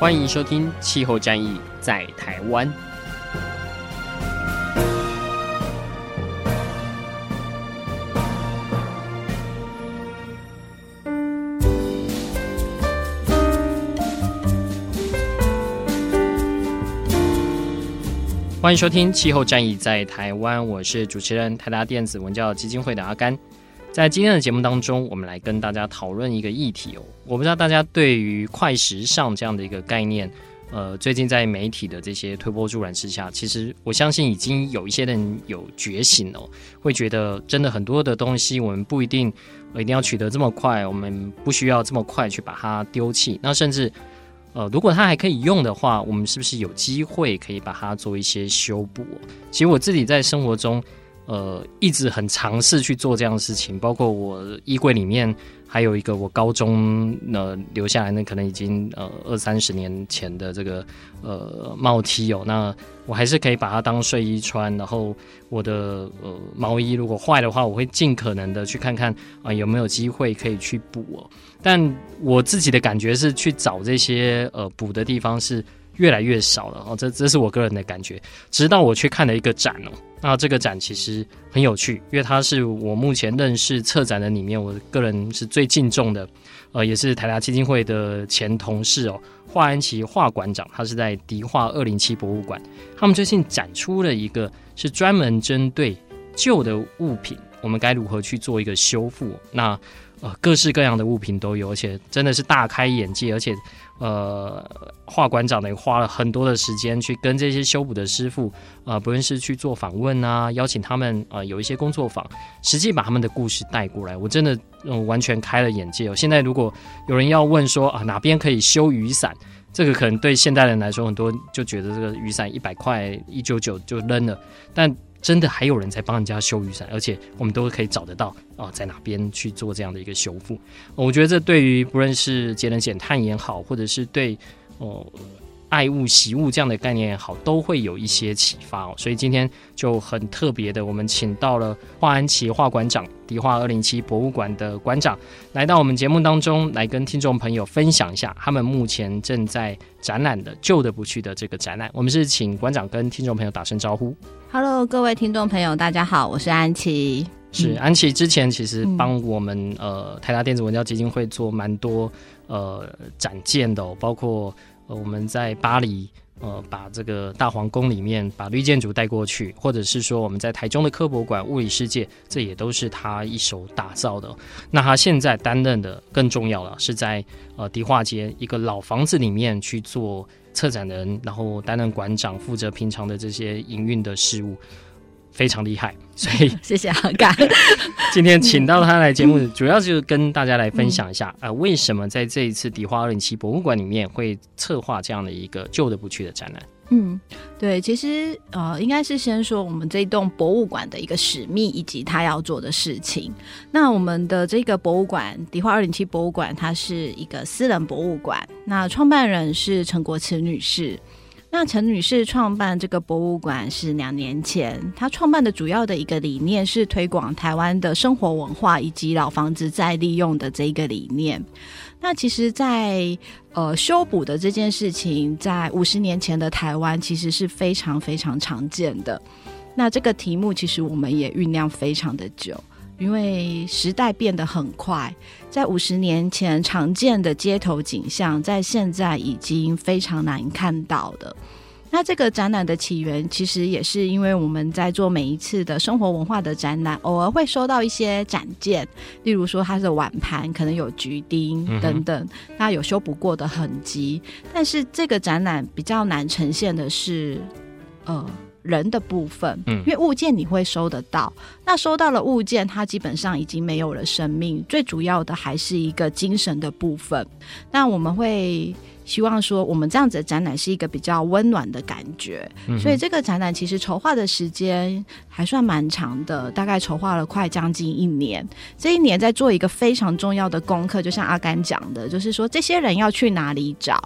欢迎收听《气候战役在台湾》。欢迎收听《气候战役在台湾》，我是主持人台达电子文教基金会的阿甘。在今天的节目当中，我们来跟大家讨论一个议题哦。我不知道大家对于快时尚这样的一个概念，呃，最近在媒体的这些推波助澜之下，其实我相信已经有一些人有觉醒哦，会觉得真的很多的东西我们不一定一定要取得这么快，我们不需要这么快去把它丢弃。那甚至呃，如果它还可以用的话，我们是不是有机会可以把它做一些修补？其实我自己在生活中。呃，一直很尝试去做这样的事情，包括我衣柜里面还有一个我高中呃留下来那可能已经呃二三十年前的这个呃帽 T 哦，那我还是可以把它当睡衣穿。然后我的呃毛衣如果坏的话，我会尽可能的去看看啊、有没有机会可以去补哦。但我自己的感觉是去找这些呃补的地方是越来越少了哦，这这是我个人的感觉。直到我去看了一个展哦。那这个展其实很有趣，因为它是我目前认识策展的里面，我个人是最敬重的，呃，也是台达基金会的前同事哦，华安琪华馆长，他是在迪化二零七博物馆，他们最近展出了一个是专门针对旧的物品，我们该如何去做一个修复？那呃，各式各样的物品都有，而且真的是大开眼界，而且。呃，华馆长呢也花了很多的时间去跟这些修补的师傅，呃，不论是去做访问啊，邀请他们啊、呃，有一些工作坊，实际把他们的故事带过来，我真的嗯、完全开了眼界哦。现在如果有人要问说啊哪边可以修雨伞，这个可能对现代人来说，很多就觉得这个雨伞一百块一九九就扔了，但。真的还有人在帮人家修雨伞，而且我们都可以找得到啊、在哪边去做这样的一个修复？我觉得这对于不论是节能减碳也好，或者是对哦。爱物惜物这样的概念也好，都会有一些启发哦。所以今天就很特别的，我们请到了华安琪华馆长，迪化二零七博物馆的馆长，来到我们节目当中，来跟听众朋友分享一下他们目前正在展览的“旧的不去”的这个展览。我们是请馆长跟听众朋友打声招呼。Hello，各位听众朋友，大家好，我是安琪。是安琪之前其实帮我们、嗯、呃台达电子文教基金会做蛮多呃展件的、哦，包括。我们在巴黎，呃，把这个大皇宫里面把绿建筑带过去，或者是说我们在台中的科博馆物理世界，这也都是他一手打造的。那他现在担任的更重要了，是在呃迪化街一个老房子里面去做策展人，然后担任馆长，负责平常的这些营运的事务。非常厉害，所以 谢谢阿甘。今天请到他来节目，主要就是跟大家来分享一下，啊、呃，为什么在这一次迪化二零七博物馆里面会策划这样的一个旧的不去的展览？嗯，对，其实呃，应该是先说我们这一栋博物馆的一个使命以及他要做的事情。那我们的这个博物馆迪化二零七博物馆，它是一个私人博物馆，那创办人是陈国慈女士。那陈女士创办这个博物馆是两年前，她创办的主要的一个理念是推广台湾的生活文化以及老房子再利用的这一个理念。那其实在，在呃修补的这件事情，在五十年前的台湾其实是非常非常常见的。那这个题目其实我们也酝酿非常的久。因为时代变得很快，在五十年前常见的街头景象，在现在已经非常难看到的。那这个展览的起源，其实也是因为我们在做每一次的生活文化的展览，偶尔会收到一些展件，例如说它的碗盘可能有橘钉等等，那有修补过的痕迹。但是这个展览比较难呈现的是，呃。人的部分，嗯，因为物件你会收得到，那收到了物件，它基本上已经没有了生命，最主要的还是一个精神的部分。那我们会希望说，我们这样子的展览是一个比较温暖的感觉，嗯、所以这个展览其实筹划的时间还算蛮长的，大概筹划了快将近一年。这一年在做一个非常重要的功课，就像阿甘讲的，就是说这些人要去哪里找。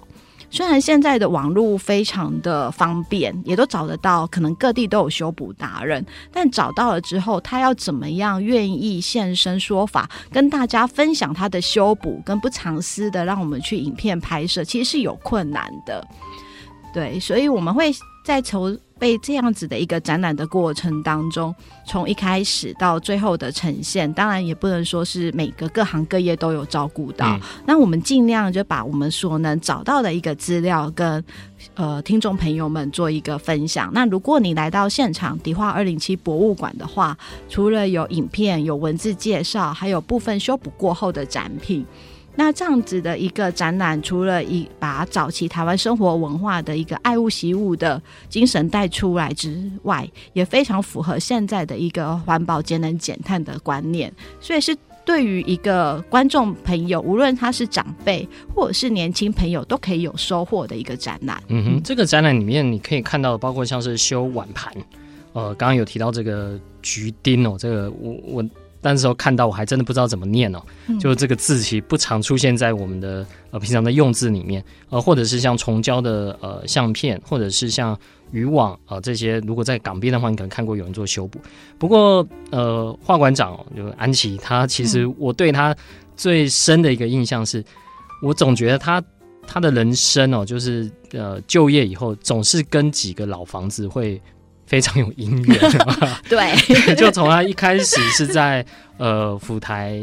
虽然现在的网络非常的方便，也都找得到，可能各地都有修补达人，但找到了之后，他要怎么样愿意现身说法，跟大家分享他的修补，跟不藏私的让我们去影片拍摄，其实是有困难的。对，所以我们会在筹备这样子的一个展览的过程当中，从一开始到最后的呈现，当然也不能说是每个各行各业都有照顾到。嗯、那我们尽量就把我们所能找到的一个资料跟呃听众朋友们做一个分享。那如果你来到现场迪化二零七博物馆的话，除了有影片、有文字介绍，还有部分修补过后的展品。那这样子的一个展览，除了一把早期台湾生活文化的一个爱物惜物的精神带出来之外，也非常符合现在的一个环保节能减碳的观念，所以是对于一个观众朋友，无论他是长辈或者是年轻朋友，都可以有收获的一个展览。嗯哼，这个展览里面你可以看到，包括像是修碗盘，呃，刚刚有提到这个橘丁哦，这个我我。那时候看到我还真的不知道怎么念哦，嗯、就这个字其实不常出现在我们的呃平常的用字里面，呃，或者是像重胶的呃相片，或者是像渔网啊、呃、这些，如果在港边的话，你可能看过有人做修补。不过呃，华馆长就安琪，他其实我对他最深的一个印象是，嗯、我总觉得他他的人生哦，就是呃就业以后总是跟几个老房子会。非常有姻缘，对，就从他一开始是在呃府台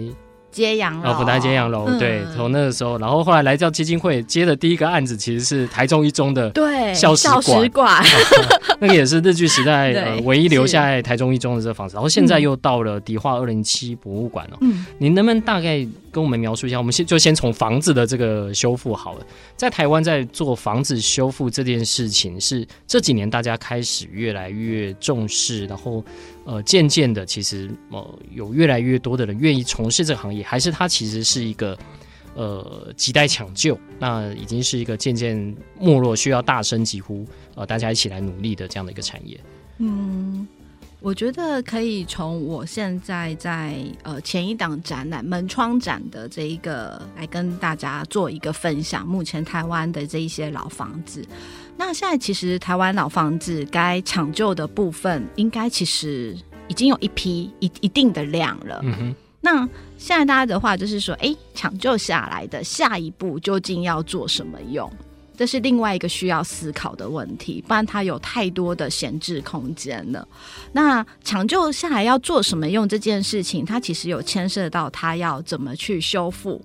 揭阳楼，府台揭阳楼，对，从那个时候，然后后来来到基金会接的第一个案子，其实是台中一中的对校史馆，那个也是日据时代呃唯一留下在台中一中的这个房子，然后现在又到了迪化二零七博物馆了。嗯，您能不能大概跟我们描述一下？我们先就先从房子的这个修复好了。在台湾在做房子修复这件事情，是这几年大家开始越来越重视，然后呃渐渐的，其实呃有越来越多的人愿意从事这个行业，还是它其实是一个呃亟待抢救，那已经是一个渐渐没落，需要大声疾呼呃大家一起来努力的这样的一个产业？嗯。我觉得可以从我现在在呃前一档展览门窗展的这一个来跟大家做一个分享。目前台湾的这一些老房子，那现在其实台湾老房子该抢救的部分，应该其实已经有一批一一定的量了。嗯哼。那现在大家的话就是说，哎，抢救下来的下一步究竟要做什么用？这是另外一个需要思考的问题，不然它有太多的闲置空间了。那抢救下来要做什么用这件事情，它其实有牵涉到它要怎么去修复，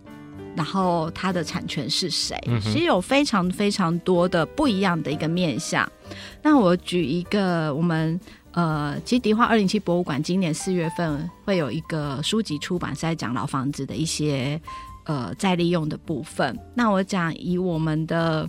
然后它的产权是谁，嗯、其实有非常非常多的不一样的一个面向。那我举一个，我们呃，其实迪化二零七博物馆今年四月份会有一个书籍出版，是在讲老房子的一些呃再利用的部分。那我讲以我们的。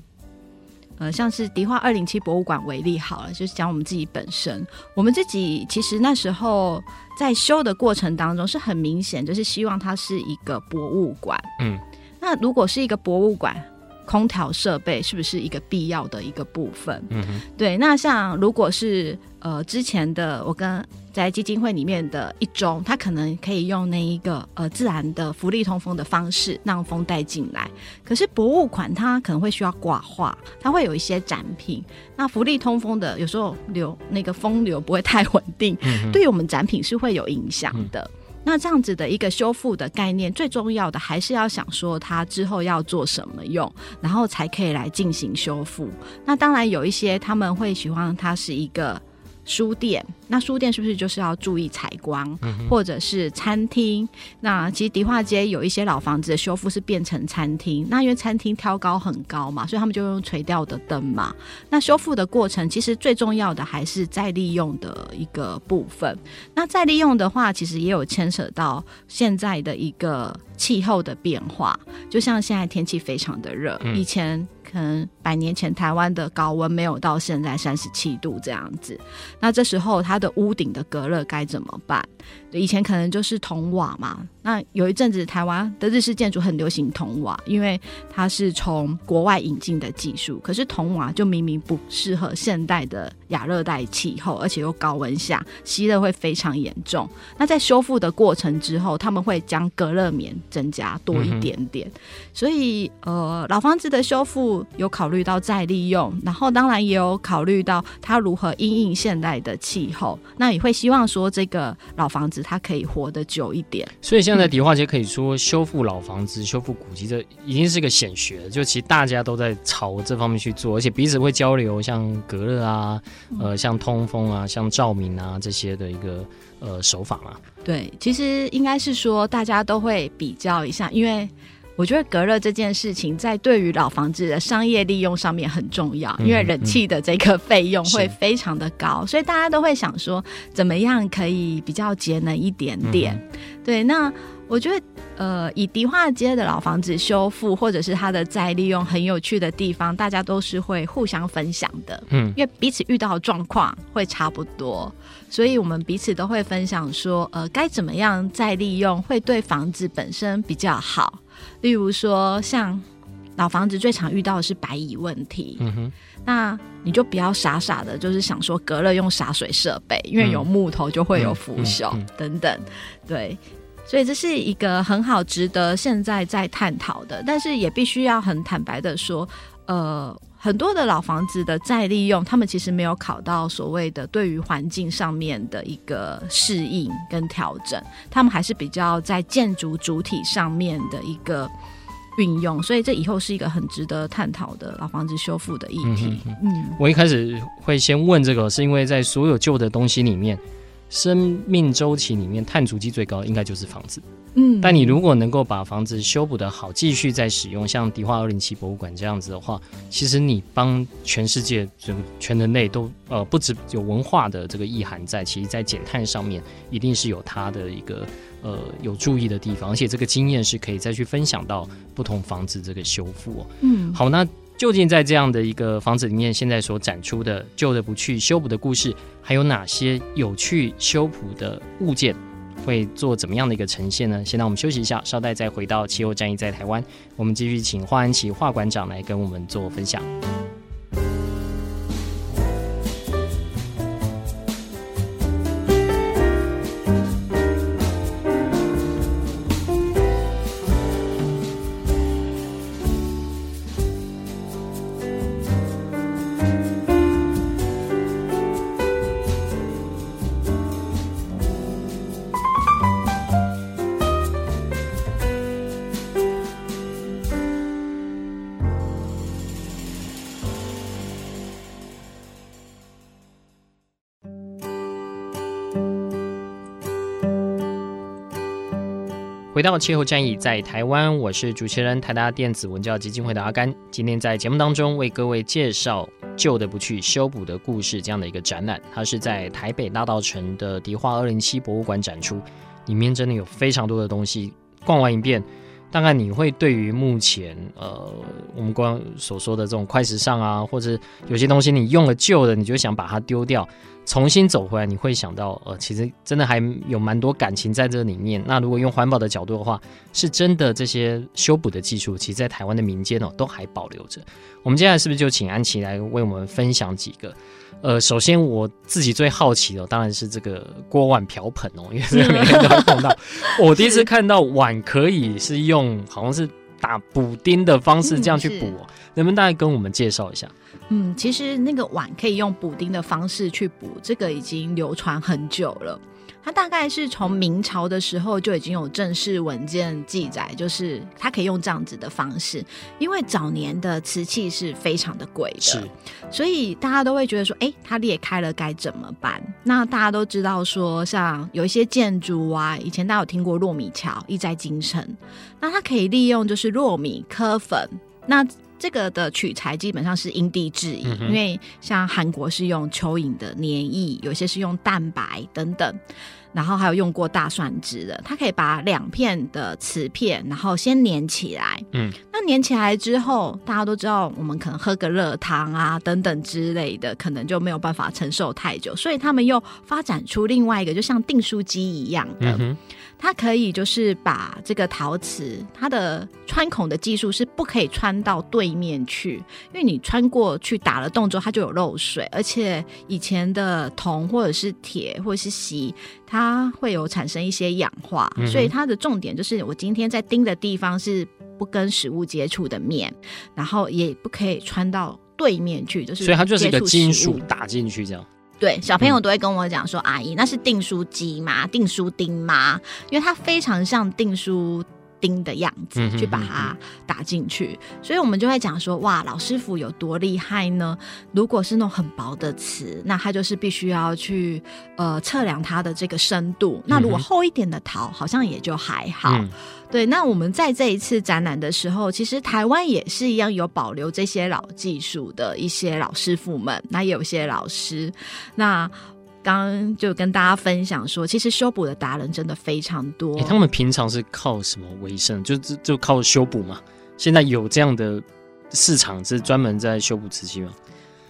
呃，像是迪化二零七博物馆为例好了，就是讲我们自己本身，我们自己其实那时候在修的过程当中是很明显，就是希望它是一个博物馆。嗯，那如果是一个博物馆，空调设备是不是一个必要的一个部分？嗯，对。那像如果是呃之前的我跟。在基金会里面的一中，它可能可以用那一个呃自然的福利通风的方式让风带进来。可是博物馆它可能会需要挂画，它会有一些展品。那福利通风的有时候流那个风流不会太稳定，嗯、对于我们展品是会有影响的。嗯、那这样子的一个修复的概念，最重要的还是要想说它之后要做什么用，然后才可以来进行修复。那当然有一些他们会喜欢它是一个书店。那书店是不是就是要注意采光，或者是餐厅？那其实迪化街有一些老房子的修复是变成餐厅，那因为餐厅挑高很高嘛，所以他们就用垂吊的灯嘛。那修复的过程其实最重要的还是再利用的一个部分。那再利用的话，其实也有牵扯到现在的一个气候的变化，就像现在天气非常的热，以前。可能百年前台湾的高温没有到现在三十七度这样子，那这时候它的屋顶的隔热该怎么办？以前可能就是铜瓦嘛。那有一阵子台湾的日式建筑很流行铜瓦，因为它是从国外引进的技术。可是铜瓦就明明不适合现代的亚热带气候，而且又高温下吸热会非常严重。那在修复的过程之后，他们会将隔热棉增加多一点点。所以呃，老房子的修复有考虑到再利用，然后当然也有考虑到它如何因应现代的气候。那也会希望说这个老房子它可以活得久一点。所以现在迪化街可以说修复老房子、修复古迹，这已经是个显学。就其实大家都在朝这方面去做，而且彼此会交流，像隔热啊，呃，像通风啊，像照明啊这些的一个呃手法嘛。对，其实应该是说大家都会比较一下，因为。我觉得隔热这件事情在对于老房子的商业利用上面很重要，因为冷气的这个费用会非常的高，所以大家都会想说怎么样可以比较节能一点点。对，那我觉得呃，以迪化街的老房子修复或者是它的再利用很有趣的地方，大家都是会互相分享的。嗯，因为彼此遇到的状况会差不多，所以我们彼此都会分享说，呃，该怎么样再利用会对房子本身比较好。例如说，像老房子最常遇到的是白蚁问题，嗯哼，那你就不要傻傻的，就是想说隔热用洒水设备，因为有木头就会有腐朽等等，对，所以这是一个很好值得现在在探讨的，但是也必须要很坦白的说，呃。很多的老房子的再利用，他们其实没有考到所谓的对于环境上面的一个适应跟调整，他们还是比较在建筑主体上面的一个运用，所以这以后是一个很值得探讨的老房子修复的议题。嗯，嗯，我一开始会先问这个，是因为在所有旧的东西里面，生命周期里面碳足迹最高应该就是房子。嗯，但你如果能够把房子修补得好，继续再使用，像迪化二零七博物馆这样子的话，其实你帮全世界、全全人类都呃，不止有文化的这个意涵在，其实在减碳上面一定是有它的一个呃有注意的地方，而且这个经验是可以再去分享到不同房子这个修复。嗯，好，那究竟在这样的一个房子里面，现在所展出的旧的不去修补的故事，还有哪些有趣修补的物件？会做怎么样的一个呈现呢？现在我们休息一下，稍待再回到气候战役在台湾，我们继续请华安琪华馆长来跟我们做分享。回到气候战役在台湾，我是主持人台大电子文教基金会的阿甘。今天在节目当中为各位介绍旧的不去修补的故事这样的一个展览，它是在台北大道城的迪化二零七博物馆展出，里面真的有非常多的东西，逛完一遍，大概你会对于目前呃我们光所说的这种快时尚啊，或者有些东西你用了旧的，你就想把它丢掉。重新走回来，你会想到，呃，其实真的还有蛮多感情在这里面。那如果用环保的角度的话，是真的这些修补的技术，其实，在台湾的民间哦，都还保留着。我们接下来是不是就请安琪来为我们分享几个？呃，首先我自己最好奇的，当然是这个锅碗瓢盆哦，因为 这个每天都会碰到。我第一次看到碗可以是用，好像是打补丁的方式这样去补哦，能不能大概跟我们介绍一下？嗯，其实那个碗可以用补丁的方式去补，这个已经流传很久了。它大概是从明朝的时候就已经有正式文件记载，就是它可以用这样子的方式，因为早年的瓷器是非常的贵的，是，所以大家都会觉得说，哎，它裂开了该怎么办？那大家都知道说，像有一些建筑啊，以前大家有听过糯米桥，意在京城，那它可以利用就是糯米磕粉，那。这个的取材基本上是因地制宜，嗯、因为像韩国是用蚯蚓的粘液，有些是用蛋白等等，然后还有用过大蒜汁的，它可以把两片的瓷片，然后先粘起来。嗯，那粘起来之后，大家都知道，我们可能喝个热汤啊等等之类的，可能就没有办法承受太久，所以他们又发展出另外一个，就像订书机一样的。嗯它可以就是把这个陶瓷，它的穿孔的技术是不可以穿到对面去，因为你穿过去打了洞之后，它就有漏水，而且以前的铜或者是铁或者是锡，它会有产生一些氧化，嗯、所以它的重点就是我今天在钉的地方是不跟食物接触的面，然后也不可以穿到对面去，就是所以它就是一个金属打进去这样。对，小朋友都会跟我讲说：“嗯、阿姨，那是订书机吗？订书钉吗？因为它非常像订书钉的样子，去把它打进去。所以我们就会讲说：哇，老师傅有多厉害呢？如果是那种很薄的瓷，那它就是必须要去呃测量它的这个深度。那如果厚一点的陶，好像也就还好。嗯”对，那我们在这一次展览的时候，其实台湾也是一样有保留这些老技术的一些老师傅们，那也有些老师。那刚刚就跟大家分享说，其实修补的达人真的非常多。他们平常是靠什么为生？就就就靠修补嘛？现在有这样的市场是专门在修补瓷器吗？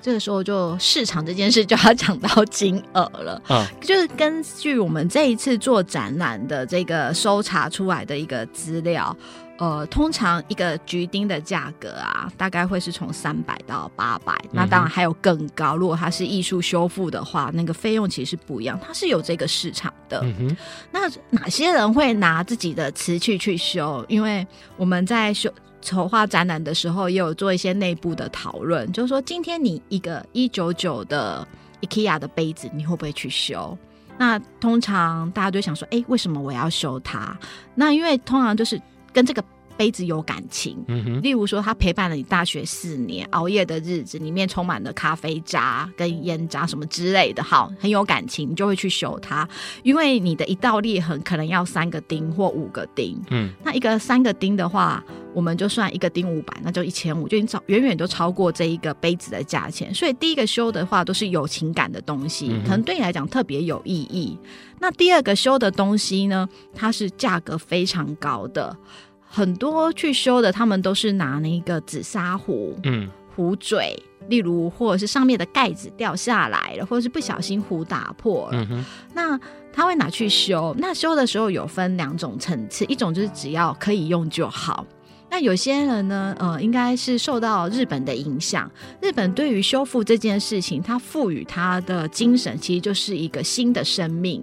这个时候就市场这件事就要讲到金额了，啊，就是根据我们这一次做展览的这个搜查出来的一个资料，呃，通常一个橘丁的价格啊，大概会是从三百到八百，那当然还有更高。如果它是艺术修复的话，那个费用其实是不一样，它是有这个市场的。嗯，那哪些人会拿自己的瓷器去修？因为我们在修。筹划展览的时候，也有做一些内部的讨论，就是说，今天你一个一九九的 IKEA 的杯子，你会不会去修？那通常大家都想说，哎、欸，为什么我要修它？那因为通常就是跟这个。杯子有感情，例如说，它陪伴了你大学四年，熬夜的日子里面充满了咖啡渣跟烟渣什么之类的，好，很有感情，你就会去修它。因为你的一道裂痕可能要三个钉或五个钉，嗯，那一个三个钉的话，我们就算一个钉五百，那就一千五，就已经超远远都超过这一个杯子的价钱。所以第一个修的话，都是有情感的东西，可能对你来讲特别有意义。那第二个修的东西呢，它是价格非常高的。很多去修的，他们都是拿那个紫砂壶，嗯，壶嘴，例如或者是上面的盖子掉下来了，或者是不小心壶打破了，嗯，那他会拿去修。那修的时候有分两种层次，一种就是只要可以用就好。那有些人呢，呃，应该是受到日本的影响，日本对于修复这件事情，它赋予它的精神，其实就是一个新的生命。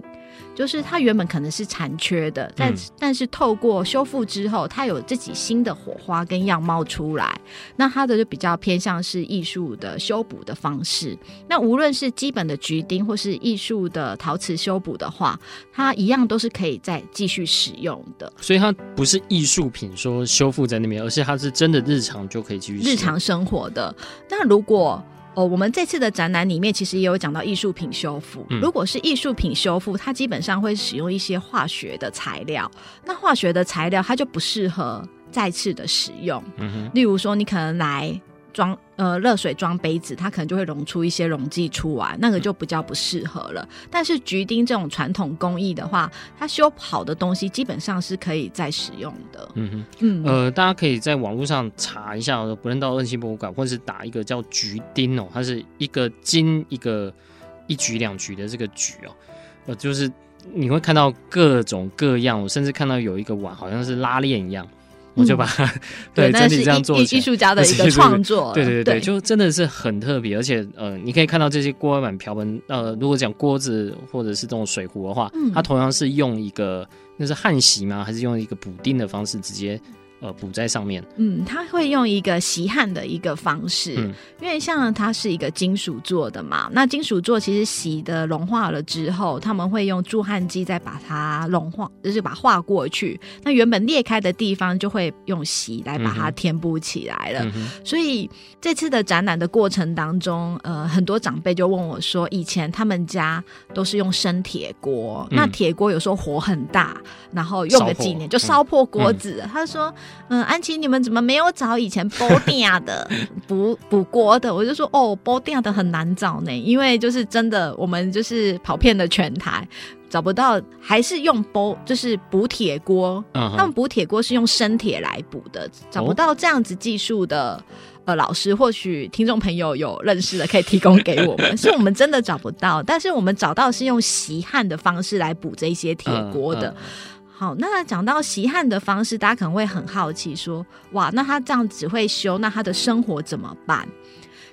就是它原本可能是残缺的，但、嗯、但是透过修复之后，它有自己新的火花跟样貌出来。那它的就比较偏向是艺术的修补的方式。那无论是基本的橘钉或是艺术的陶瓷修补的话，它一样都是可以再继续使用的。所以它不是艺术品说修复在那边，而是它是真的日常就可以继续日常生活的。那如果哦，我们这次的展览里面其实也有讲到艺术品修复。嗯、如果是艺术品修复，它基本上会使用一些化学的材料。那化学的材料它就不适合再次的使用。嗯、例如说，你可能来。装呃热水装杯子，它可能就会溶出一些溶剂出来，那个就比较不适合了。但是橘丁这种传统工艺的话，它修好的东西基本上是可以再使用的。嗯哼，嗯呃，大家可以在网络上查一下，不论到二七博物馆，或者是打一个叫橘丁哦，它是一个金一个一橘两橘的这个橘哦，呃，就是你会看到各种各样，我甚至看到有一个碗好像是拉链一样。我就把它、嗯、对，对整体这样做，艺术家的一个创作，对对对，对，对，就真的是很特别，而且呃，你可以看到这些锅碗瓢盆，呃，如果讲锅子或者是这种水壶的话，嗯、它同样是用一个那是焊锡吗？还是用一个补丁的方式直接呃补在上面。嗯，他会用一个吸汗的一个方式，嗯、因为像它是一个金属做的嘛，那金属做其实洗的融化了之后，他们会用铸焊机再把它融化，就是把它化过去。那原本裂开的地方就会用洗来把它填补起来了。嗯、所以这次的展览的过程当中，呃，很多长辈就问我说，以前他们家都是用生铁锅，嗯、那铁锅有时候火很大，然后用个几年就烧破锅子。嗯、他说：“嗯，安琪，你们怎么没有找以前煲电的 补补锅的？”我就说：“哦，煲电的很难找呢，因为就是真的，我们就是跑遍了全台，找不到，还是用煲，就是补铁锅。嗯、他们补铁锅是用生铁来补的，找不到这样子技术的。”呃，老师，或许听众朋友有认识的，可以提供给我们。是我们真的找不到，但是我们找到是用锡焊的方式来补这些铁锅的。嗯嗯、好，那讲到锡焊的方式，大家可能会很好奇，说，哇，那他这样只会修，那他的生活怎么办？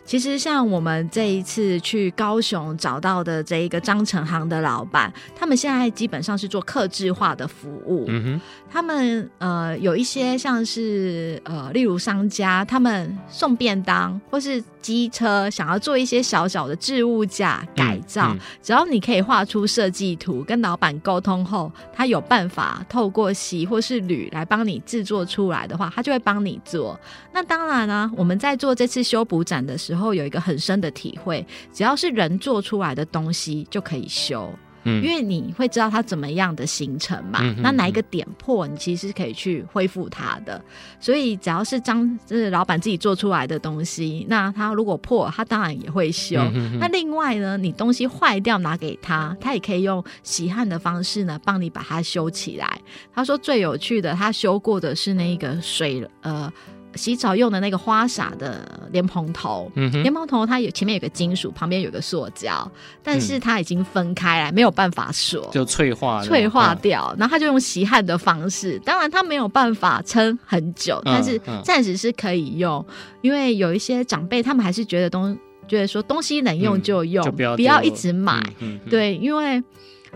其实，像我们这一次去高雄找到的这一个张成行的老板，他们现在基本上是做客制化的服务。嗯哼，他们呃有一些像是呃，例如商家，他们送便当或是机车，想要做一些小小的置物架改造，嗯。嗯、只要你可以画出设计图，跟老板沟通后，他有办法透过锡或是铝来帮你制作出来的话，他就会帮你做。那当然呢、啊，我们在做这次修补展的时候，有一个很深的体会，只要是人做出来的东西就可以修，嗯，因为你会知道它怎么样的形成嘛，那哪一个点破，你其实是可以去恢复它的。所以只要是张就是老板自己做出来的东西，那他如果破，他当然也会修。那另外呢，你东西坏掉拿给他，他也可以用锡焊的方式呢，帮你把它修起来。他说最有趣的，他修过的是那个水呃。洗澡用的那个花洒的莲蓬头，莲、蓬头它有前面有个金属，旁边有个塑胶，但是它已经分开来，嗯、没有办法锁，就脆化脆化掉。嗯、然后他就用吸汗的方式，当然它没有办法撑很久，嗯、但是暂时是可以用。嗯、因为有一些长辈他们还是觉得东觉得说东西能用就用，不要不要一直买。嗯、对，因为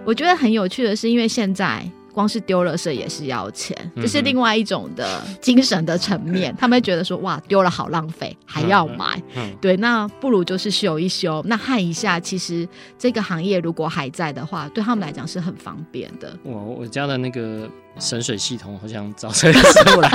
我觉得很有趣的是，因为现在。光是丢垃圾也是要钱，这、就是另外一种的精神的层面。他们会觉得说，哇，丢了好浪费，还要买。嗯、对，那不如就是修一修，那焊一下。其实这个行业如果还在的话，对他们来讲是很方便的。我我家的那个省水系统，好像找设计师来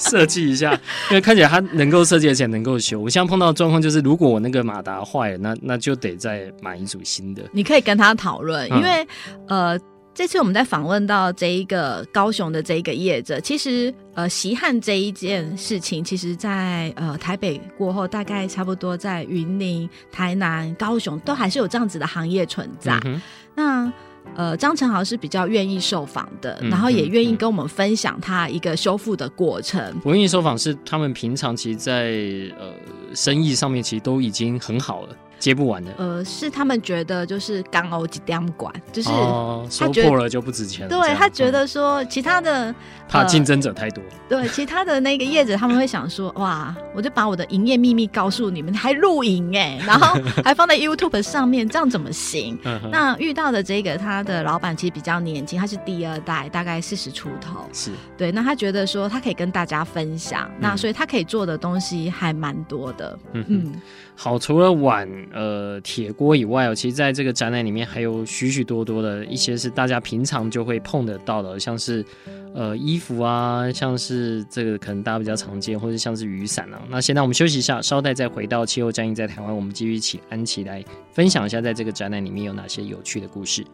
设计一下，因为看起来它能够设计而且能够修。我现在碰到的状况就是，如果我那个马达坏了，那那就得再买一组新的。你可以跟他讨论，因为、嗯、呃。这次我们在访问到这一个高雄的这一个业者，其实呃，锡焊这一件事情，其实在呃台北过后，大概差不多在云林、台南、高雄都还是有这样子的行业存在。嗯、那呃，张成豪是比较愿意受访的，嗯、然后也愿意跟我们分享他一个修复的过程。我愿意受访是他们平常其实在呃生意上面其实都已经很好了。接不完的，呃，是他们觉得就是钢欧几点管，就是说破了就不值钱。对他觉得说其他的怕竞争者太多，对其他的那个业者他们会想说，哇，我就把我的营业秘密告诉你们，还录影哎，然后 还放在 YouTube 上面，这样怎么行？那遇到的这个他的老板其实比较年轻，他是第二代，大概四十出头，是对。那他觉得说他可以跟大家分享，那所以他可以做的东西还蛮多的。嗯嗯，好，除了碗。呃，铁锅以外哦，其实在这个展览里面还有许许多多的一些是大家平常就会碰得到的，像是呃衣服啊，像是这个可能大家比较常见，或者像是雨伞啊。那现在我们休息一下，稍待再回到气候战役在台湾，我们继续请安琪来分享一下，在这个展览里面有哪些有趣的故事。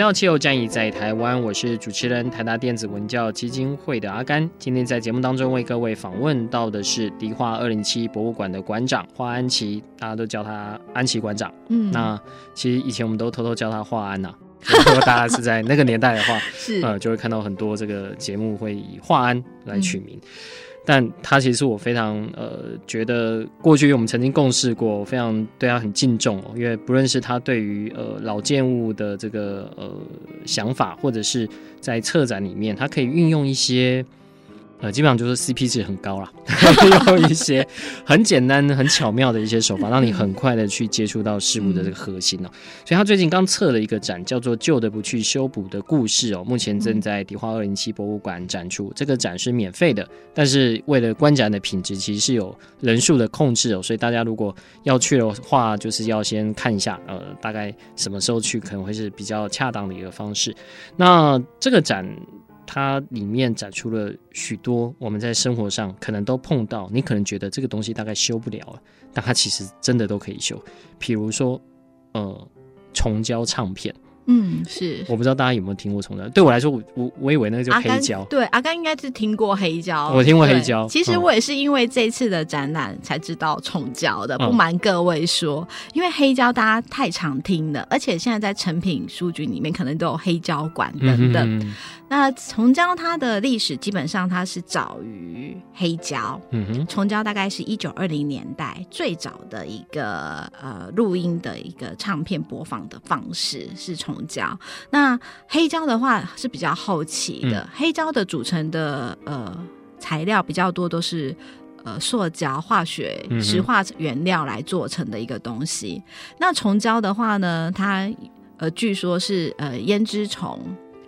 到气候战役在台湾，我是主持人台达电子文教基金会的阿甘。今天在节目当中为各位访问到的是迪化二零七博物馆的馆长华安琪，大家都叫他安琪馆长。嗯，那其实以前我们都偷偷叫他华安呐、啊。如果大家是在那个年代的话，是呃，就会看到很多这个节目会以华安来取名。嗯但他其实我非常呃觉得过去我们曾经共事过，非常对他很敬重，因为不论是他对于呃老建物的这个呃想法，或者是在策展里面，他可以运用一些。呃，基本上就是 CP 值很高啦，用一些很简单、很巧妙的一些手法，让你很快的去接触到事物的这个核心哦、所以他最近刚策了一个展，叫做《旧的不去修补的故事》哦，目前正在迪化二零七博物馆展出。这个展是免费的，但是为了观展的品质，其实是有人数的控制哦。所以大家如果要去的话，就是要先看一下，呃，大概什么时候去可能会是比较恰当的一个方式。那这个展。它里面展出了许多我们在生活上可能都碰到，你可能觉得这个东西大概修不了了，但它其实真的都可以修。比如说，呃，重胶唱片。嗯，是，我不知道大家有没有听过重胶。对我来说，我我我以为那个叫黑胶。对，阿甘应该是听过黑胶。我听过黑胶。其实我也是因为这次的展览才知道重胶的。不瞒各位说，嗯、因为黑胶大家太常听了，而且现在在成品书局里面可能都有黑胶馆等等。嗯、那虫胶它的历史基本上它是早于黑胶。嗯哼，虫胶大概是一九二零年代最早的一个呃录音的一个唱片播放的方式是从。虫胶，那黑胶的话是比较后期的。嗯、黑胶的组成的呃材料比较多，都是呃塑胶、化学、石化原料来做成的一个东西。嗯、那虫胶的话呢，它呃据说是呃胭脂虫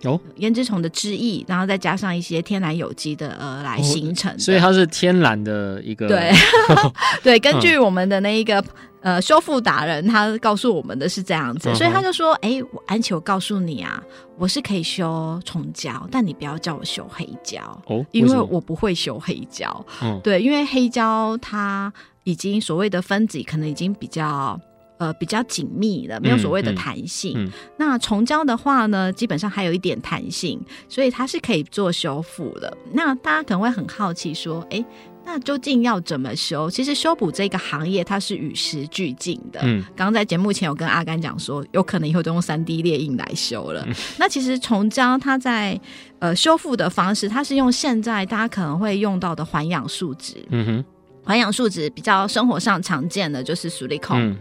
哦，胭脂虫的汁液，然后再加上一些天然有机的呃来形成、哦，所以它是天然的一个对 对。根据我们的那一个。呃，修复达人他告诉我们的是这样子，uh. 所以他就说：“哎、欸，我安琪，我告诉你啊，我是可以修虫胶，但你不要叫我修黑胶哦，oh, 因为我不会修黑胶。嗯，对，因为黑胶它已经所谓的分子可能已经比较呃比较紧密的，没有所谓的弹性。嗯嗯、那虫胶的话呢，基本上还有一点弹性，所以它是可以做修复的。那大家可能会很好奇说，哎、欸。”那究竟要怎么修？其实修补这个行业它是与时俱进的。嗯，刚刚在节目前有跟阿甘讲说，有可能以后都用三 D 列印来修了。嗯、那其实虫胶它在呃修复的方式，它是用现在大家可能会用到的环氧树脂。嗯哼，环氧树脂比较生活上常见的就是矽利康。嗯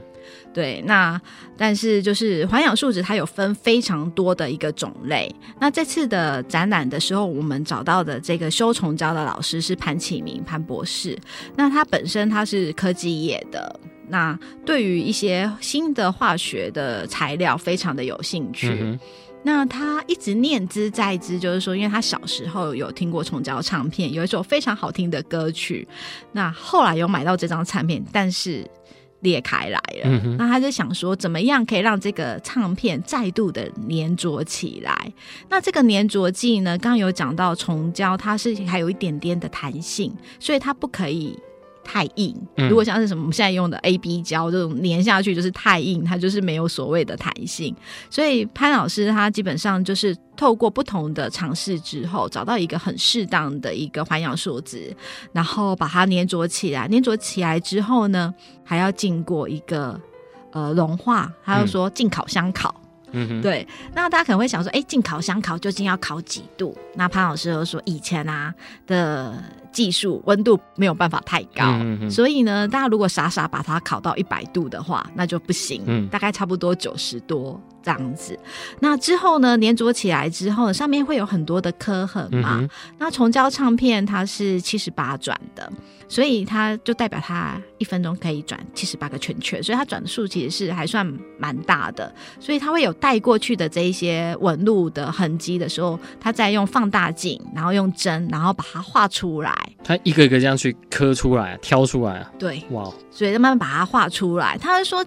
对，那但是就是环氧树脂，它有分非常多的一个种类。那这次的展览的时候，我们找到的这个修虫胶的老师是潘启明潘博士。那他本身他是科技业的，那对于一些新的化学的材料非常的有兴趣。嗯、那他一直念之在之，就是说，因为他小时候有听过虫胶唱片，有一首非常好听的歌曲。那后来有买到这张唱片，但是。裂开来了，嗯、那他就想说，怎么样可以让这个唱片再度的粘着起来？那这个粘着剂呢？刚刚有讲到虫胶，它是还有一点点的弹性，所以它不可以。太硬，如果像是什么我们现在用的 A B 胶这种粘下去就是太硬，它就是没有所谓的弹性。所以潘老师他基本上就是透过不同的尝试之后，找到一个很适当的一个环氧树脂，然后把它粘着起来。粘着起来之后呢，还要经过一个呃融化，他就说进烤箱烤。嗯嗯，对。那大家可能会想说，哎，进烤箱烤究竟要烤几度？那潘老师就说，以前啊的。技术温度没有办法太高，所以呢，大家如果傻傻把它烤到一百度的话，那就不行。嗯、大概差不多九十多这样子。那之后呢，粘着起来之后，上面会有很多的刻痕嘛。嗯、那重胶唱片它是七十八转的，所以它就代表它一分钟可以转七十八个圈圈，所以它转的数其实是还算蛮大的。所以它会有带过去的这一些纹路的痕迹的时候，它再用放大镜，然后用针，然后把它画出来。它一个一个这样去刻出来、挑出来啊？对，哇！所以慢慢把它画出来。他会说，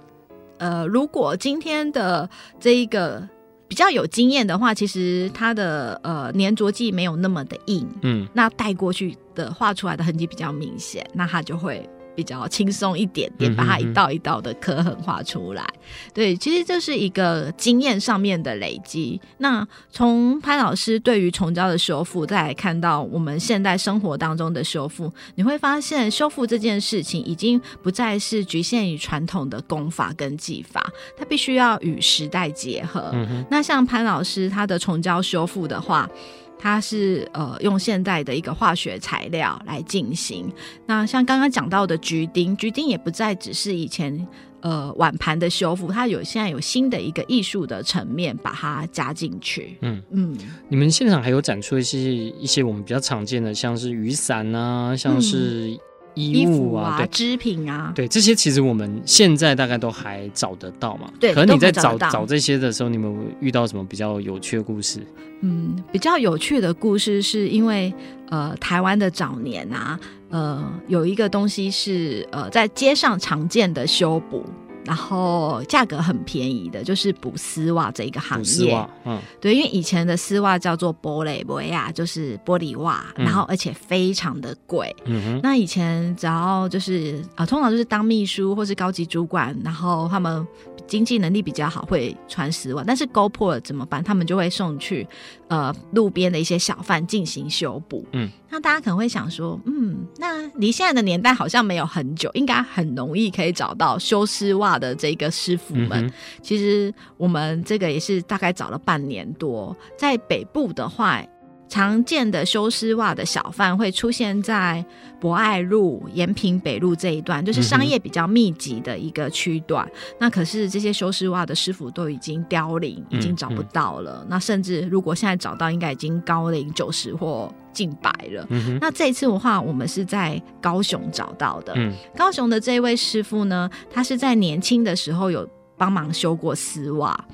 呃，如果今天的这一个比较有经验的话，其实它的呃粘着剂没有那么的硬，嗯，那带过去的画出来的痕迹比较明显，那它就会。比较轻松一点点，把它一道一道的刻痕画出来。对，其实这是一个经验上面的累积。那从潘老师对于虫胶的修复，再来看到我们现代生活当中的修复，你会发现修复这件事情已经不再是局限于传统的功法跟技法，它必须要与时代结合。嗯、那像潘老师他的虫胶修复的话。它是呃用现代的一个化学材料来进行。那像刚刚讲到的橘丁，橘丁也不再只是以前呃碗盘的修复，它有现在有新的一个艺术的层面，把它加进去。嗯嗯，你们现场还有展出一些一些我们比较常见的，像是雨伞啊，像是、嗯。衣物啊，织品啊，对，这些其实我们现在大概都还找得到嘛。对，可能你在找找，找这些的时候，你们有遇到什么比较有趣的故事？嗯，比较有趣的故事是因为呃，台湾的早年啊，呃，有一个东西是呃，在街上常见的修补。然后价格很便宜的，就是补丝袜这一个行业。嗯，对，因为以前的丝袜叫做玻璃维亚，就是玻璃袜，然后而且非常的贵。嗯哼，那以前只要就是啊、呃，通常就是当秘书或是高级主管，然后他们。经济能力比较好，会穿丝袜，但是勾破了怎么办？他们就会送去呃路边的一些小贩进行修补。嗯，那大家可能会想说，嗯，那离现在的年代好像没有很久，应该很容易可以找到修丝袜的这个师傅们。嗯、其实我们这个也是大概找了半年多，在北部的话。常见的修丝袜的小贩会出现在博爱路、延平北路这一段，就是商业比较密集的一个区段。嗯、那可是这些修丝袜的师傅都已经凋零，已经找不到了。嗯嗯、那甚至如果现在找到，应该已经高龄九十或近百了。嗯、那这一次的话，我们是在高雄找到的。嗯、高雄的这一位师傅呢，他是在年轻的时候有帮忙修过丝袜。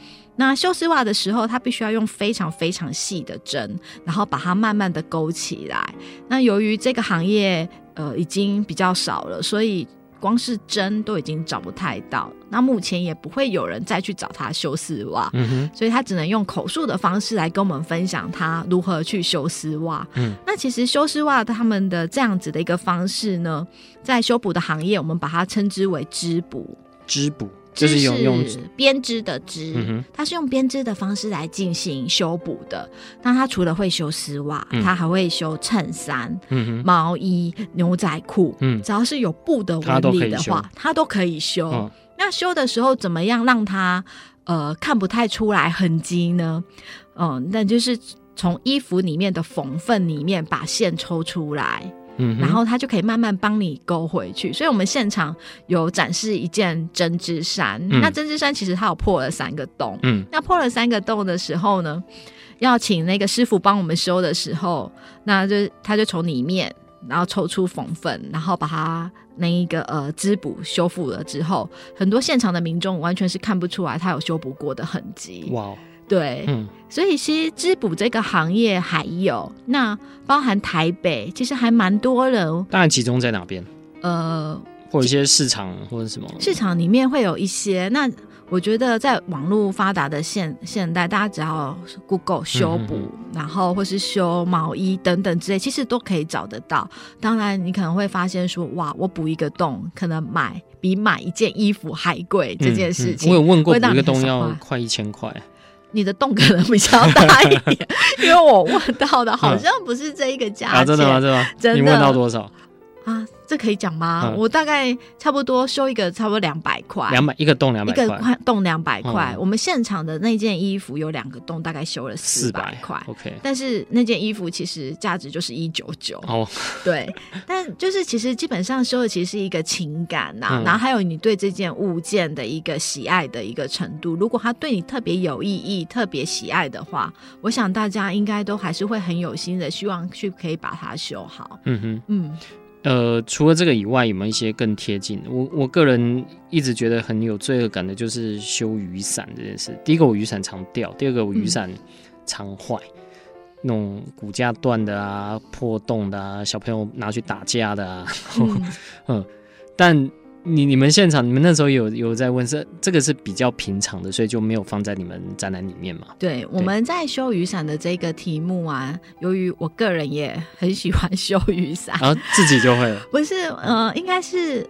那修丝袜的时候，他必须要用非常非常细的针，然后把它慢慢的勾起来。那由于这个行业呃已经比较少了，所以光是针都已经找不太到。那目前也不会有人再去找他修丝袜，嗯，所以他只能用口述的方式来跟我们分享他如何去修丝袜。嗯，那其实修丝袜他们的这样子的一个方式呢，在修补的行业，我们把它称之为织补。织补。就是用用编织的织，嗯、它是用编织的方式来进行修补的。那它除了会修丝袜，他、嗯、还会修衬衫、嗯、毛衣、牛仔裤，嗯，只要是有布的纹理的话，它都可以修。以修哦、那修的时候怎么样让它呃看不太出来痕迹呢？嗯、呃，那就是从衣服里面的缝缝里面把线抽出来。嗯，然后他就可以慢慢帮你勾回去，所以我们现场有展示一件针织衫。嗯、那针织衫其实它有破了三个洞。嗯，那破了三个洞的时候呢，要请那个师傅帮我们修的时候，那就他就从里面然后抽出缝缝，然后把它那一个呃织补修复了之后，很多现场的民众完全是看不出来他有修补过的痕迹。哇。对，嗯，所以其实织补这个行业还有那包含台北，其实还蛮多人。当然，集中在哪边？呃，或者一些市场或者什么市场里面会有一些。那我觉得在网络发达的现现代，大家只要 Google 修补，嗯、哼哼然后或是修毛衣等等之类，其实都可以找得到。当然，你可能会发现说，哇，我补一个洞，可能买比买一件衣服还贵。这件事情，嗯嗯、我有问过，补一个洞要快一千块。你的洞可能比较大一点，因为我问到的好像不是这一个价钱。啊，真的吗？真的吗？真的。你问到多少？啊，这可以讲吗？嗯、我大概差不多修一个，差不多两百块，两百一个洞两百块，一个洞两百块。嗯、我们现场的那件衣服有两个洞，大概修了四百块。OK，但是那件衣服其实价值就是一九九。哦，对，但就是其实基本上修的其实是一个情感呐、啊，嗯、然后还有你对这件物件的一个喜爱的一个程度。如果它对你特别有意义、特别喜爱的话，我想大家应该都还是会很有心的，希望去可以把它修好。嗯哼，嗯。呃，除了这个以外，有没有一些更贴近的？我我个人一直觉得很有罪恶感的，就是修雨伞这件事。第一个，我雨伞常掉；第二个，我雨伞常坏，嗯、那种骨架断的啊、破洞的啊、小朋友拿去打架的啊。嗯，嗯，但。你你们现场，你们那时候有有在问，是这个是比较平常的，所以就没有放在你们展览里面嘛？对，对我们在修雨伞的这个题目啊，由于我个人也很喜欢 修雨伞，然后自己就会了。不是，呃，应该是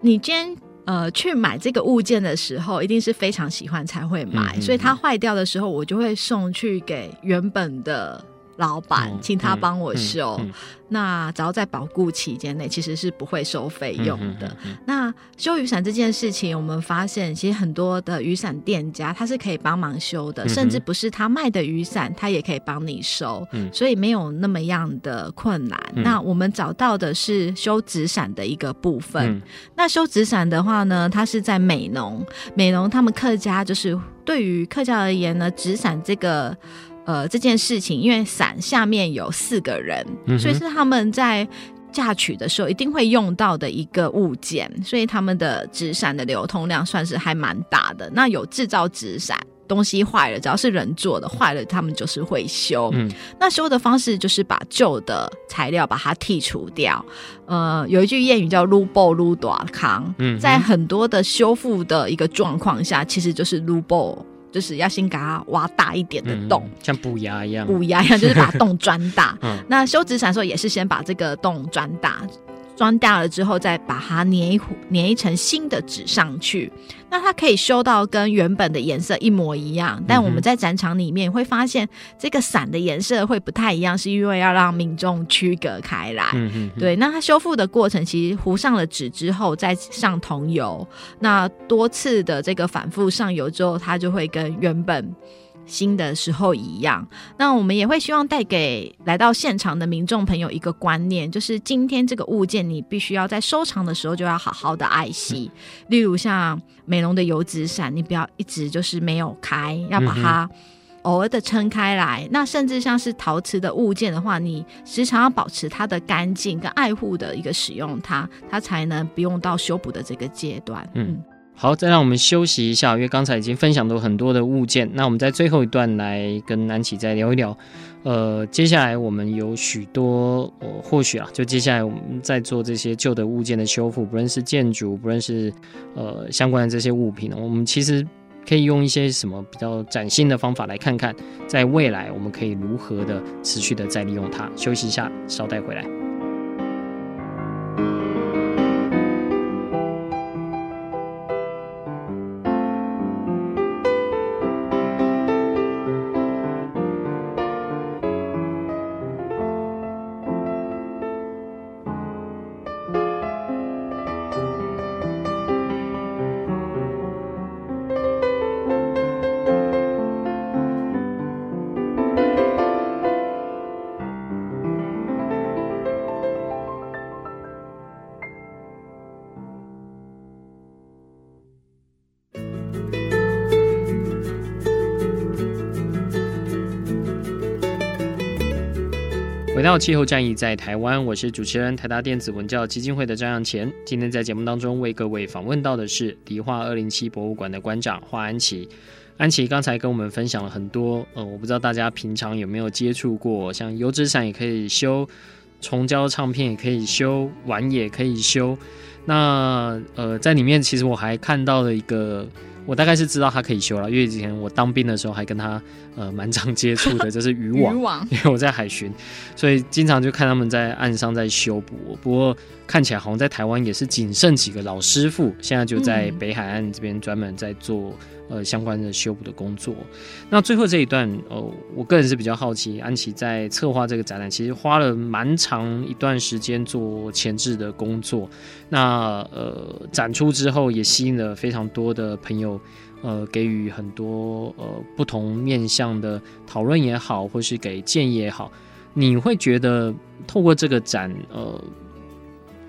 你今天呃去买这个物件的时候，一定是非常喜欢才会买，所以它坏掉的时候，我就会送去给原本的。老板，哦、请他帮我修。嗯嗯嗯、那只要在保固期间内，其实是不会收费用的。那修雨伞这件事情，我们发现其实很多的雨伞店家他是可以帮忙修的，嗯、甚至不是他卖的雨伞，他也可以帮你收，嗯、所以没有那么样的困难。嗯、那我们找到的是修纸伞的一个部分。嗯、那修纸伞的话呢，它是在美浓，美浓他们客家就是对于客家而言呢，纸伞这个。呃，这件事情，因为伞下面有四个人，嗯、所以是他们在嫁娶的时候一定会用到的一个物件，所以他们的纸伞的流通量算是还蛮大的。那有制造纸伞，东西坏了，只要是人做的坏了，他们就是会修。嗯、那修的方式就是把旧的材料把它剔除掉。呃，有一句谚语叫“撸布撸短康”，嗯，在很多的修复的一个状况下，其实就是撸布。就是要先给它挖大一点的洞，嗯、像补牙一样，补牙一样，就是把 洞钻大。嗯、那修纸伞的时候也是先把这个洞钻大。装大了之后，再把它粘一粘一层新的纸上去。那它可以修到跟原本的颜色一模一样。但我们在展场里面会发现，这个伞的颜色会不太一样，是因为要让民众区隔开来。对，那它修复的过程，其实糊上了纸之后，再上桐油，那多次的这个反复上油之后，它就会跟原本。新的时候一样，那我们也会希望带给来到现场的民众朋友一个观念，就是今天这个物件你必须要在收藏的时候就要好好的爱惜。嗯、例如像美容的油纸伞，你不要一直就是没有开，要把它偶尔的撑开来。那甚至像是陶瓷的物件的话，你时常要保持它的干净跟爱护的一个使用它，它才能不用到修补的这个阶段。嗯。好，再让我们休息一下，因为刚才已经分享了很多的物件。那我们在最后一段来跟南启再聊一聊。呃，接下来我们有许多，呃，或许啊，就接下来我们在做这些旧的物件的修复，不论是建筑，不论是呃相关的这些物品，我们其实可以用一些什么比较崭新的方法来看看，在未来我们可以如何的持续的再利用它。休息一下，稍待回来。气候战役在台湾，我是主持人台达电子文教基金会的张扬前。今天在节目当中为各位访问到的是迪化二零七博物馆的馆长华安琪。安琪刚才跟我们分享了很多，呃，我不知道大家平常有没有接触过，像油纸伞也可以修，虫胶唱片也可以修，碗也可以修。那呃，在里面其实我还看到了一个。我大概是知道他可以修了，因为以前我当兵的时候还跟他呃蛮常接触的，就是渔网，渔网 因为我在海巡，所以经常就看他们在岸上在修补。不过看起来好像在台湾也是仅剩几个老师傅，现在就在北海岸这边专门在做。呃，相关的修补的工作。那最后这一段，呃，我个人是比较好奇，安琪在策划这个展览，其实花了蛮长一段时间做前置的工作。那呃，展出之后也吸引了非常多的朋友，呃，给予很多呃不同面向的讨论也好，或是给建议也好。你会觉得透过这个展，呃，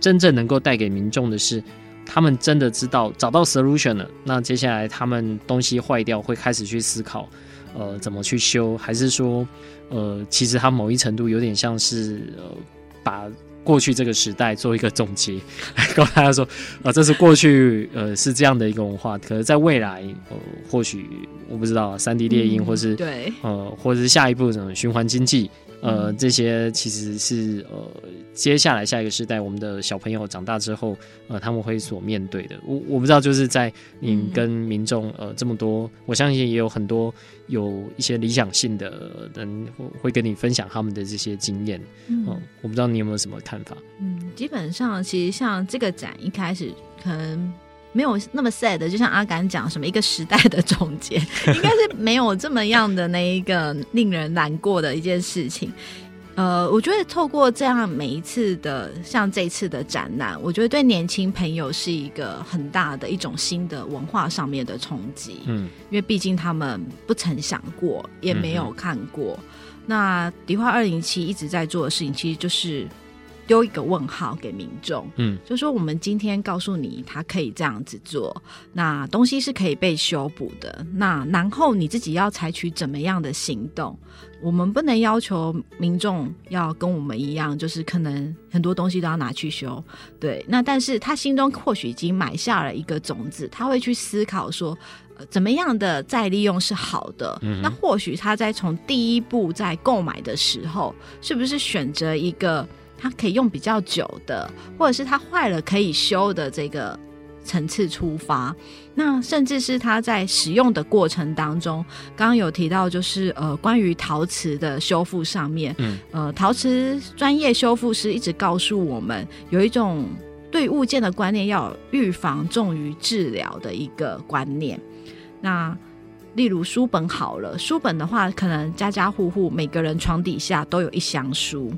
真正能够带给民众的是？他们真的知道找到 solution 了，那接下来他们东西坏掉会开始去思考，呃，怎么去修，还是说，呃，其实它某一程度有点像是呃，把过去这个时代做一个总结，来告诉大家说，啊、呃，这是过去呃是这样的一个文化，可是在未来，呃，或许我不知道三 D 猎鹰，嗯、或是对，呃，或者是下一步什么循环经济。呃，这些其实是呃，接下来下一个时代，我们的小朋友长大之后，呃，他们会所面对的。我我不知道，就是在你跟民众呃这么多，我相信也有很多有一些理想性的人会跟你分享他们的这些经验。嗯、呃，我不知道你有没有什么看法？嗯，基本上其实像这个展一开始可能。没有那么 sad 的，就像阿甘讲什么一个时代的总结，应该是没有这么样的那一个令人难过的一件事情。呃，我觉得透过这样每一次的像这次的展览，我觉得对年轻朋友是一个很大的一种新的文化上面的冲击。嗯，因为毕竟他们不曾想过，也没有看过。嗯、那迪化二零七一直在做的事情，其实就是。丢一个问号给民众，嗯，就说我们今天告诉你，他可以这样子做，那东西是可以被修补的。那然后你自己要采取怎么样的行动？我们不能要求民众要跟我们一样，就是可能很多东西都要拿去修，对。那但是他心中或许已经埋下了一个种子，他会去思考说，呃，怎么样的再利用是好的。嗯，那或许他在从第一步在购买的时候，是不是选择一个？它可以用比较久的，或者是它坏了可以修的这个层次出发，那甚至是它在使用的过程当中，刚刚有提到就是呃关于陶瓷的修复上面，嗯，呃陶瓷专业修复师一直告诉我们，有一种对物件的观念要预防重于治疗的一个观念。那例如书本好了，书本的话，可能家家户户每个人床底下都有一箱书。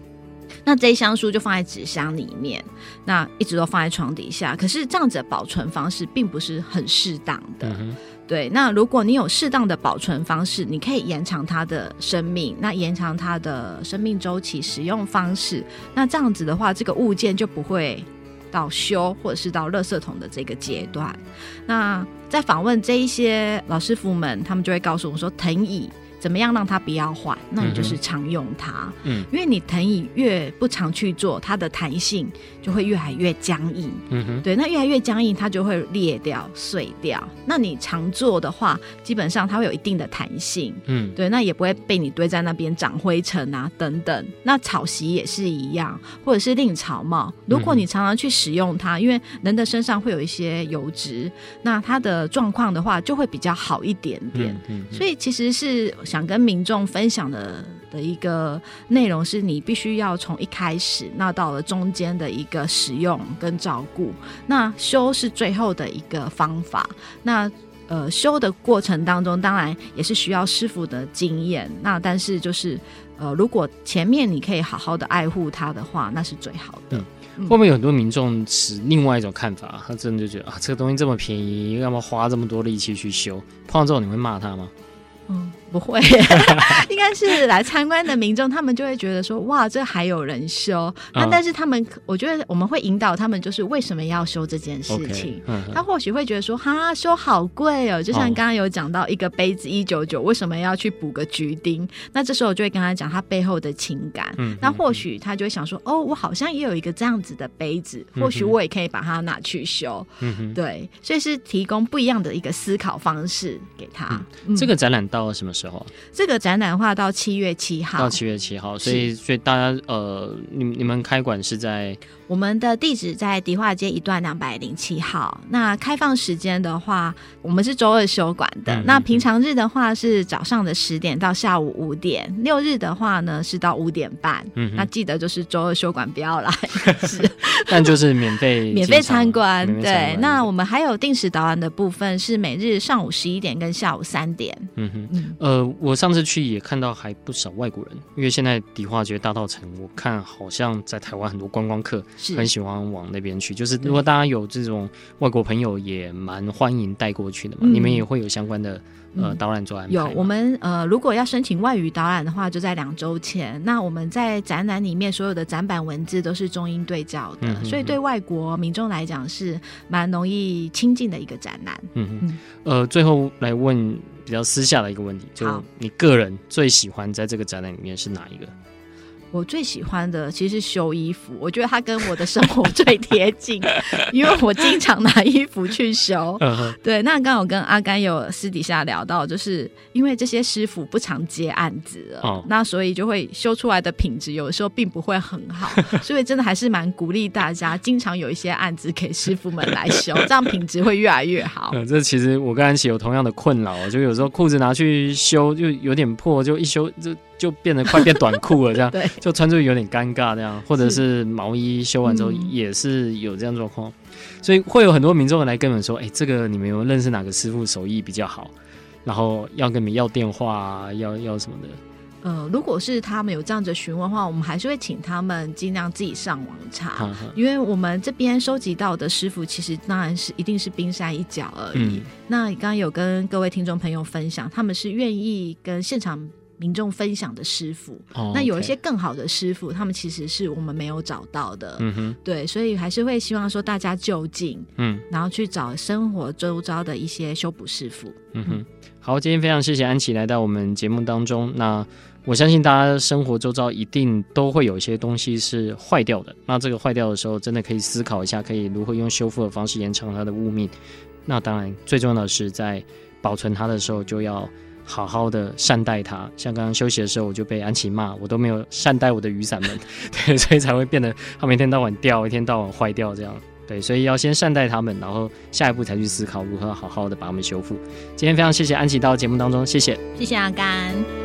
那这一箱书就放在纸箱里面，那一直都放在床底下。可是这样子的保存方式并不是很适当的。嗯、对，那如果你有适当的保存方式，你可以延长它的生命，那延长它的生命周期、使用方式，那这样子的话，这个物件就不会到修或者是到垃圾桶的这个阶段。那在访问这一些老师傅们，他们就会告诉我说，藤椅。怎么样让它不要坏？那你就是常用它，嗯，因为你藤椅越不常去做，它的弹性就会越来越僵硬，嗯哼，对，那越来越僵硬，它就会裂掉、碎掉。那你常做的话，基本上它会有一定的弹性，嗯，对，那也不会被你堆在那边长灰尘啊等等。那草席也是一样，或者是令草帽，如果你常常去使用它，因为人的身上会有一些油脂，那它的状况的话就会比较好一点点。嗯，所以其实是。想跟民众分享的的一个内容是，你必须要从一开始，那到了中间的一个使用跟照顾，那修是最后的一个方法。那呃，修的过程当中，当然也是需要师傅的经验。那但是就是呃，如果前面你可以好好的爱护它的话，那是最好的。嗯，后面有很多民众持另外一种看法，他真的就觉得啊，这个东西这么便宜，干嘛花这么多力气去修？碰到这种你会骂他吗？嗯。不会，应该是来参观的民众，他们就会觉得说，哇，这还有人修。那但是他们，我觉得我们会引导他们，就是为什么要修这件事情。他或许会觉得说，哈，修好贵哦。就像刚刚有讲到一个杯子一九九，为什么要去补个橘丁？那这时候我就会跟他讲他背后的情感。那或许他就会想说，哦，我好像也有一个这样子的杯子，或许我也可以把它拿去修。对，所以是提供不一样的一个思考方式给他。这个展览到什么时候？这个展览的话到七月七号，到七月七号，所以所以大家呃，你你们开馆是在。我们的地址在迪化街一段两百零七号。那开放时间的话，我们是周二休馆的。嗯、那平常日的话是早上的十点到下午五点，六日的话呢是到五点半。嗯，那记得就是周二休馆不要来，是，但就是免费 免费参观。对，那我们还有定时导览的部分是每日上午十一点跟下午三点。嗯哼，嗯呃，我上次去也看到还不少外国人，因为现在迪化街大道城，我看好像在台湾很多观光客。是很喜欢往那边去，就是如果大家有这种外国朋友，也蛮欢迎带过去的嘛。嗯、你们也会有相关的呃导览做安排。有，我们呃如果要申请外语导览的话，就在两周前。那我们在展览里面所有的展板文字都是中英对照的，嗯、哼哼所以对外国民众来讲是蛮容易亲近的一个展览。嗯嗯，呃，最后来问比较私下的一个问题，就你个人最喜欢在这个展览里面是哪一个？我最喜欢的其实是修衣服，我觉得它跟我的生活 最贴近，因为我经常拿衣服去修。对，那刚好跟阿甘有私底下聊到，就是因为这些师傅不常接案子了，哦、那所以就会修出来的品质有的时候并不会很好，所以真的还是蛮鼓励大家经常有一些案子给师傅们来修，这样品质会越来越好。嗯、这其实我跟安琪有同样的困扰，就有时候裤子拿去修就有点破，就一修就就变得快变短裤了，这样，对，就穿出去有点尴尬，这样，或者是。毛衣修完之后也是有这样状况，所以会有很多民众来跟我们说，哎，这个你们有认识哪个师傅手艺比较好，然后要跟你们要电话啊，要要什么的。呃，如果是他们有这样子询问的话，我们还是会请他们尽量自己上网查，呵呵，因为我们这边收集到的师傅，其实当然是一定是冰山一角而已。嗯、那刚刚有跟各位听众朋友分享，他们是愿意跟现场民众分享的师傅。哦、那有一些更好的师傅，他们其实是我们没有找到的。嗯哼，对，所以还是会希望说大家就近，嗯，然后去找生活周遭的一些修补师傅。嗯哼，好，今天非常谢谢安琪来到我们节目当中。那我相信大家生活周遭一定都会有一些东西是坏掉的，那这个坏掉的时候，真的可以思考一下，可以如何用修复的方式延长它的物命。那当然，最重要的是在保存它的时候，就要好好的善待它。像刚刚休息的时候，我就被安琪骂，我都没有善待我的雨伞们，对，所以才会变得它每天到晚掉，一天到晚坏掉这样。对，所以要先善待它们，然后下一步才去思考如何好好的把它们修复。今天非常谢谢安琪到节目当中，谢谢，谢谢阿甘。